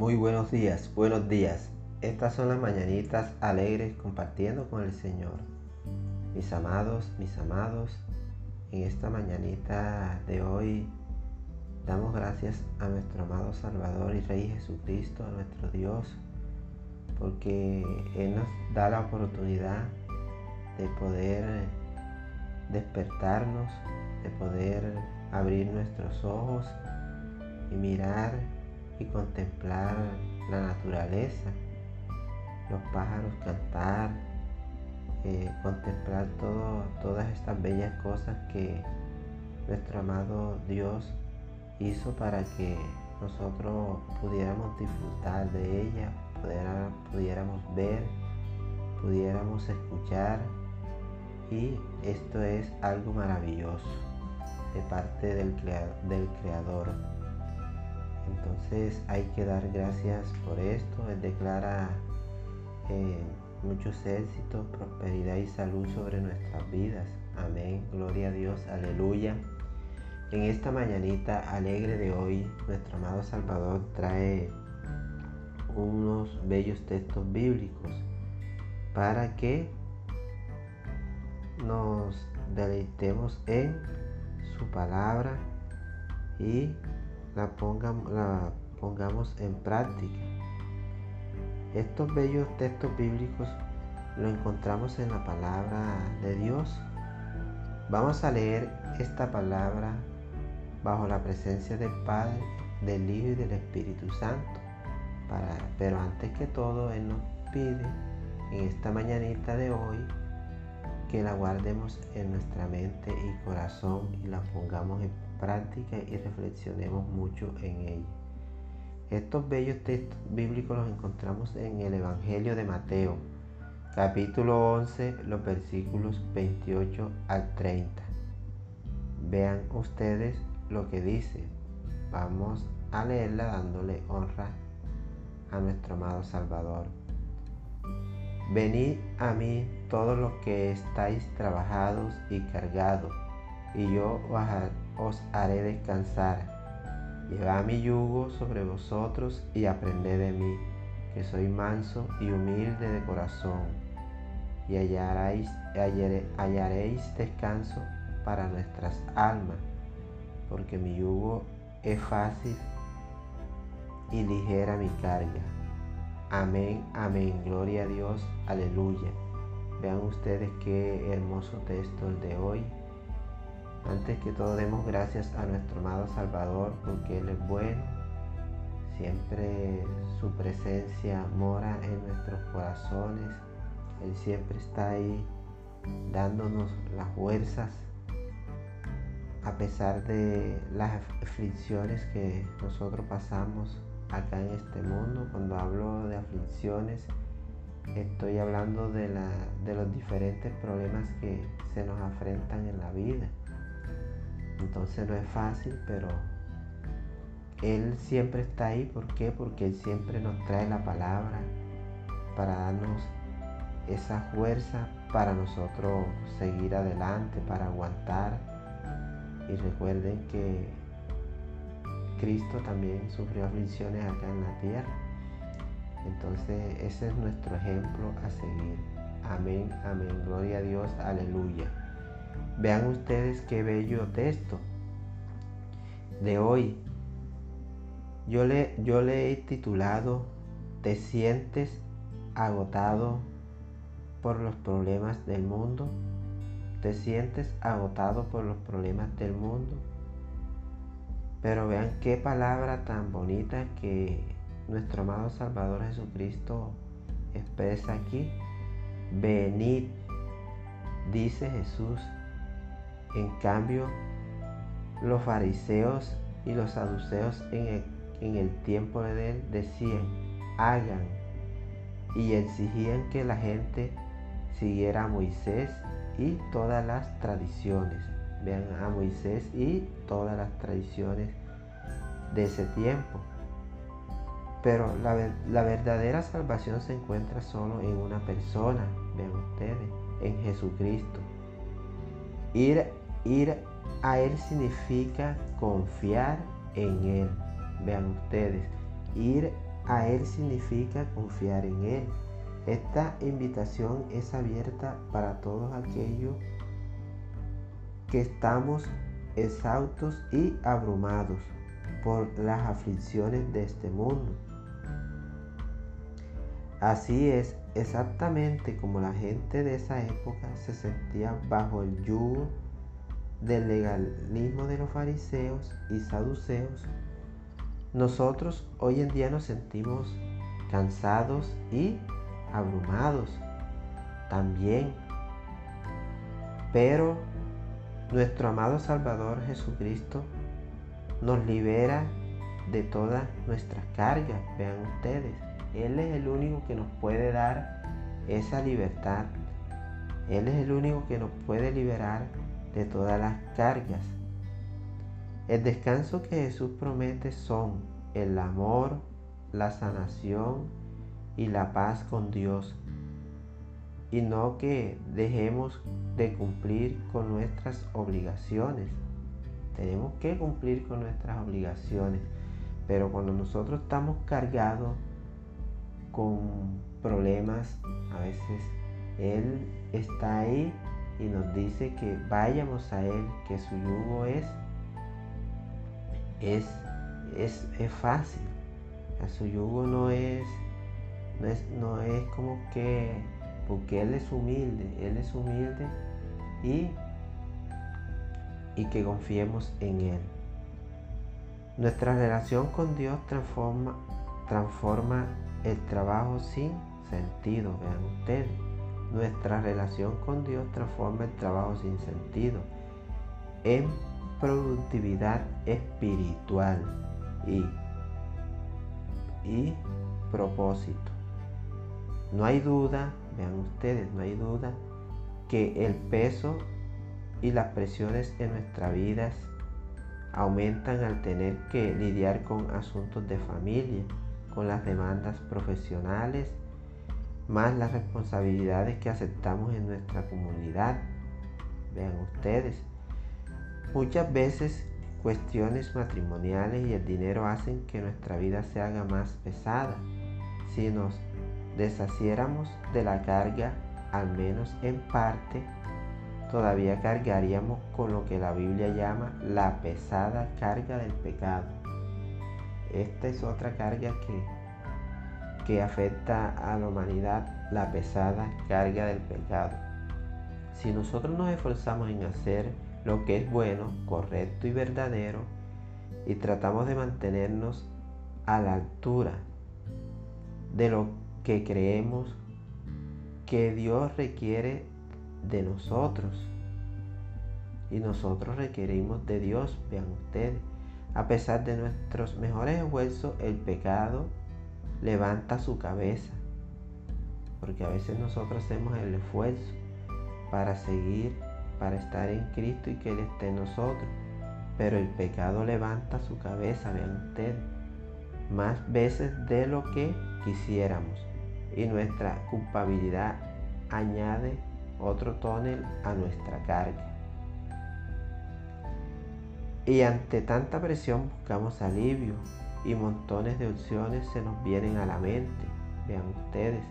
Muy buenos días, buenos días. Estas son las mañanitas alegres compartiendo con el Señor. Mis amados, mis amados, en esta mañanita de hoy damos gracias a nuestro amado Salvador y Rey Jesucristo, a nuestro Dios, porque Él nos da la oportunidad de poder despertarnos, de poder abrir nuestros ojos y mirar y contemplar la naturaleza, los pájaros cantar, eh, contemplar todo, todas estas bellas cosas que nuestro amado Dios hizo para que nosotros pudiéramos disfrutar de ella, pudiéramos ver, pudiéramos escuchar y esto es algo maravilloso de parte del, del Creador. Entonces hay que dar gracias por esto. Él declara eh, muchos éxitos, prosperidad y salud sobre nuestras vidas. Amén. Gloria a Dios. Aleluya. En esta mañanita alegre de hoy, nuestro amado Salvador trae unos bellos textos bíblicos para que nos deleitemos en su palabra y la pongamos, la pongamos en práctica. Estos bellos textos bíblicos lo encontramos en la palabra de Dios. Vamos a leer esta palabra bajo la presencia del Padre, del Hijo y del Espíritu Santo. Para, pero antes que todo, Él nos pide en esta mañanita de hoy que la guardemos en nuestra mente y corazón y la pongamos en práctica y reflexionemos mucho en ella. Estos bellos textos bíblicos los encontramos en el Evangelio de Mateo, capítulo 11, los versículos 28 al 30. Vean ustedes lo que dice. Vamos a leerla dándole honra a nuestro amado Salvador. Venid a mí todos los que estáis trabajados y cargados, y yo os haré descansar. Llevad mi yugo sobre vosotros y aprended de mí, que soy manso y humilde de corazón, y hallaréis, hallaréis descanso para nuestras almas, porque mi yugo es fácil y ligera mi carga. Amén, amén, gloria a Dios, aleluya. Vean ustedes qué hermoso texto el de hoy. Antes que todo demos gracias a nuestro amado Salvador porque Él es bueno. Siempre su presencia mora en nuestros corazones. Él siempre está ahí dándonos las fuerzas a pesar de las aflicciones que nosotros pasamos acá en este mundo. Cuando hablo de aflicciones, estoy hablando de, de los diferentes problemas que se nos afrentan en la vida. Entonces no es fácil, pero Él siempre está ahí. ¿Por qué? Porque Él siempre nos trae la palabra para darnos esa fuerza para nosotros seguir adelante, para aguantar. Y recuerden que Cristo también sufrió aflicciones acá en la tierra. Entonces ese es nuestro ejemplo a seguir. Amén, amén. Gloria a Dios, aleluya. Vean ustedes qué bello texto de hoy. Yo le, yo le he titulado ¿Te sientes agotado por los problemas del mundo? ¿Te sientes agotado por los problemas del mundo? Pero vean qué palabra tan bonita que nuestro amado Salvador Jesucristo expresa aquí. Venid, dice Jesús, en cambio, los fariseos y los saduceos en el, tiempo de él decían, hagan, y exigían que la gente siguiera a Moisés y todas las tradiciones. Vean a Moisés y todas las tradiciones de ese tiempo. Pero la, verdadera salvación se encuentra solo en una persona, vean ustedes, en Jesucristo. Ir Ir a Él significa confiar en Él. Vean ustedes, ir a Él significa confiar en Él. Esta invitación es abierta para todos aquellos que estamos exhaustos y abrumados por las aflicciones de este mundo. Así es exactamente como la gente de esa época se sentía bajo el yugo del legalismo de los fariseos y saduceos. Nosotros hoy en día nos sentimos cansados y abrumados también. Pero nuestro amado Salvador Jesucristo nos libera de todas nuestras cargas. Vean ustedes, Él es el único que nos puede dar esa libertad. Él es el único que nos puede liberar de todas las cargas. El descanso que Jesús promete son el amor, la sanación y la paz con Dios. Y no que dejemos de cumplir con nuestras obligaciones. Tenemos que cumplir con nuestras obligaciones. Pero cuando nosotros estamos cargados con problemas, a veces Él está ahí y nos dice que vayamos a Él, que su yugo es, es, es, fácil. A su yugo no es, no es, no es como que, porque Él es humilde, Él es humilde y, y que confiemos en Él. Nuestra relación con Dios transforma, transforma el trabajo sin sentido, vean ustedes. Nuestra relación con Dios transforma el trabajo sin sentido en productividad espiritual y, y propósito. No hay duda, vean ustedes, no hay duda que el peso y las presiones en nuestras vidas aumentan al tener que lidiar con asuntos de familia, con las demandas profesionales más las responsabilidades que aceptamos en nuestra comunidad. Vean ustedes, muchas veces cuestiones matrimoniales y el dinero hacen que nuestra vida se haga más pesada. Si nos deshaciéramos de la carga, al menos en parte, todavía cargaríamos con lo que la Biblia llama la pesada carga del pecado. Esta es otra carga que que afecta a la humanidad la pesada carga del pecado. Si nosotros nos esforzamos en hacer lo que es bueno, correcto y verdadero, y tratamos de mantenernos a la altura de lo que creemos que Dios requiere de nosotros, y nosotros requerimos de Dios, vean ustedes, a pesar de nuestros mejores esfuerzos, el pecado levanta su cabeza. Porque a veces nosotros hacemos el esfuerzo para seguir, para estar en Cristo y que Él esté en nosotros. Pero el pecado levanta su cabeza, vean ustedes, más veces de lo que quisiéramos. Y nuestra culpabilidad añade otro tonel a nuestra carga. Y ante tanta presión buscamos alivio, y montones de opciones se nos vienen a la mente. Vean ustedes,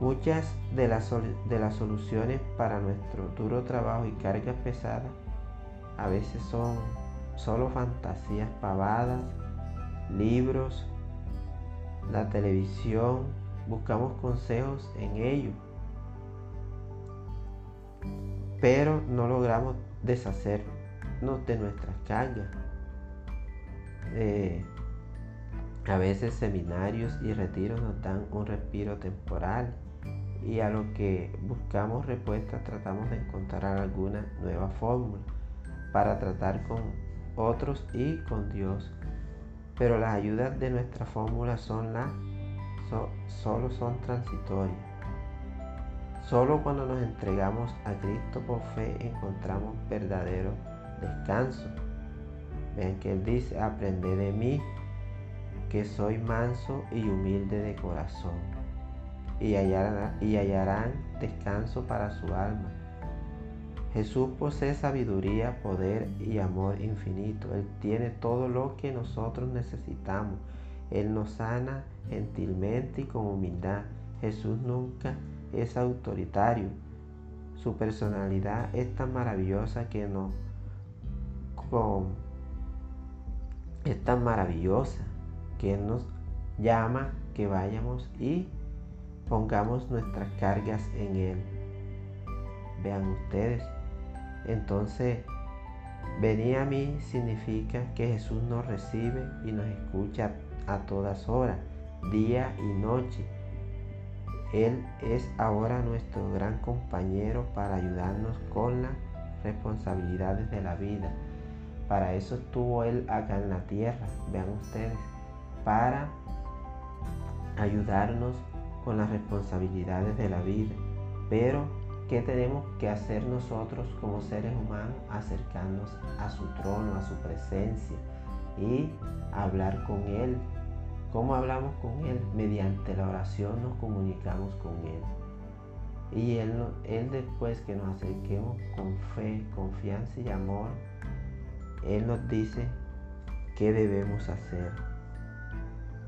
muchas de las, de las soluciones para nuestro duro trabajo y cargas pesadas a veces son solo fantasías pavadas, libros, la televisión, buscamos consejos en ello, pero no logramos deshacernos de nuestras cargas. Eh, a veces seminarios y retiros nos dan un respiro temporal y a lo que buscamos respuestas tratamos de encontrar alguna nueva fórmula para tratar con otros y con Dios. Pero las ayudas de nuestra fórmula son las solo son transitorias. Solo cuando nos entregamos a Cristo por fe encontramos verdadero descanso. Vean que Él dice, aprende de mí que soy manso y humilde de corazón, y hallarán, descanso para su alma. Jesús posee sabiduría, poder y amor infinito. Él tiene todo lo que nosotros necesitamos. Él nos sana gentilmente y con humildad. Jesús nunca es autoritario. Su personalidad es tan maravillosa que no es tan maravillosa que Él nos llama que vayamos y pongamos nuestras cargas en Él. Vean ustedes. Entonces, venir a mí significa que Jesús nos recibe y nos escucha a todas horas, día y noche. Él es ahora nuestro gran compañero para ayudarnos con las responsabilidades de la vida. Para eso estuvo Él acá en la tierra, vean ustedes, para ayudarnos con las responsabilidades de la vida. Pero, ¿qué tenemos que hacer nosotros como seres humanos? Acercarnos a su trono, a su presencia y hablar con Él. ¿Cómo hablamos con Él? Mediante la oración nos comunicamos con Él. Y Él, él después que nos acerquemos con fe, confianza y amor, Él nos dice qué debemos hacer.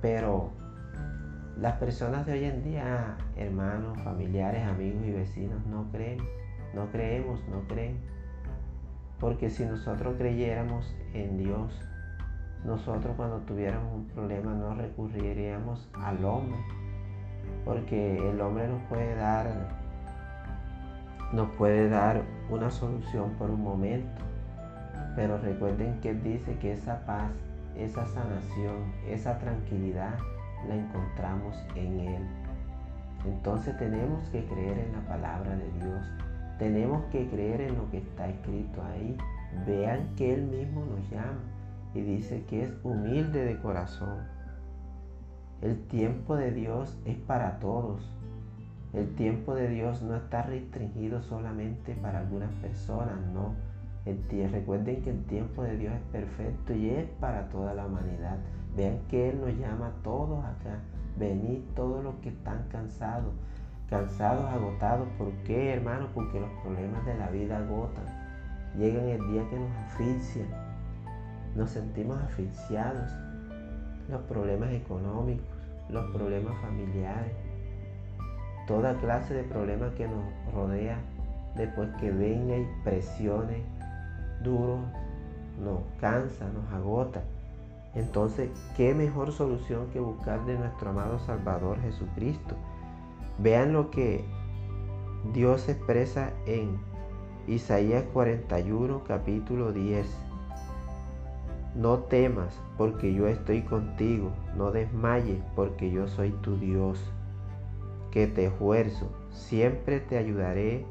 Pero las personas de hoy en día, hermanos, familiares, amigos y vecinos, no creen, no creemos, no creen. Porque si nosotros creyéramos en Dios, nosotros cuando tuviéramos un problema no recurriríamos al hombre. Porque el hombre nos puede dar, nos puede dar una solución por un momento. Pero recuerden que dice que esa paz, esa sanación, esa tranquilidad, la encontramos en Él. Entonces tenemos que creer en la palabra de Dios. Tenemos que creer en lo que está escrito ahí. Vean que Él mismo nos llama y dice que es humilde de corazón. El tiempo de Dios es para todos. El tiempo de Dios no está restringido solamente para algunas personas, no. Recuerden que el tiempo de Dios es perfecto y es para toda la humanidad. Vean que Él nos llama a todos acá. Venid todos los que están cansados, cansados, agotados. ¿Por qué, hermano? Porque los problemas de la vida agotan. Llegan el día que nos asfixian. Nos sentimos asfixiados. Los problemas económicos, los problemas familiares, toda clase de problemas que nos rodea después que venga y presione duro, nos cansa, nos agota. Entonces, ¿qué mejor solución que buscar de nuestro amado Salvador Jesucristo? Vean lo que Dios expresa en Isaías 41, capítulo 10. No temas, porque yo estoy contigo. No desmayes, porque yo soy tu Dios, que te esfuerzo. Siempre te ayudaré,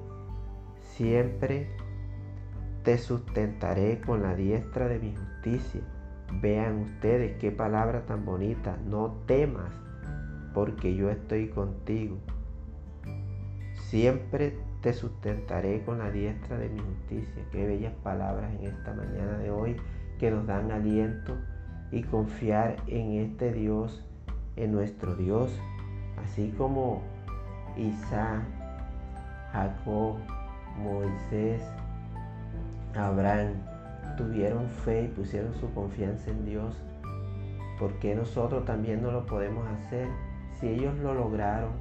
siempre te sustentaré con la diestra de mi justicia Vean ustedes qué palabra tan bonita. No temas, porque yo estoy contigo. Siempre te sustentaré con la diestra de mi justicia. Qué bellas palabras en esta mañana de hoy que nos dan aliento y confiar en este Dios, en nuestro Dios. Así como Isaac, Jacob, Moisés, Abraham, tuvieron fe y pusieron su confianza en Dios, ¿por qué nosotros también no lo podemos hacer? Si ellos lo lograron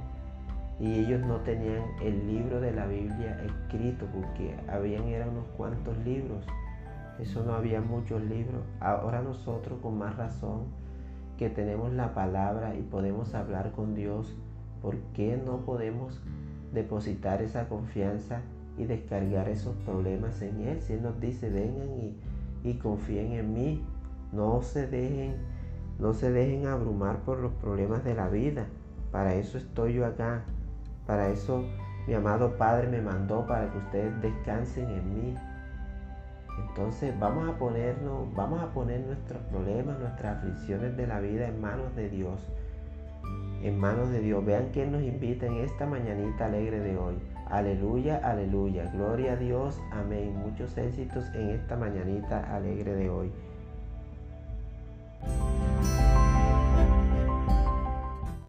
y ellos no tenían el libro de la Biblia escrito, porque habían eran unos cuantos libros, eso no había muchos libros. Ahora nosotros con más razón que tenemos la palabra y podemos hablar con Dios, ¿por qué no podemos depositar esa confianza y descargar esos problemas en Él? Si Él nos dice, vengan y confíen en mí. No se dejen, no se dejen abrumar por los problemas de la vida. Para eso estoy yo acá. Para eso mi amado Padre me mandó para que ustedes descansen en mí. Entonces vamos a ponernos, vamos a poner nuestros problemas, nuestras aflicciones de la vida en manos de Dios. En manos de Dios. Vean quién nos invita en esta mañanita alegre de hoy. Aleluya, aleluya. Gloria a Dios. Amén. Muchos éxitos en esta mañanita alegre de hoy.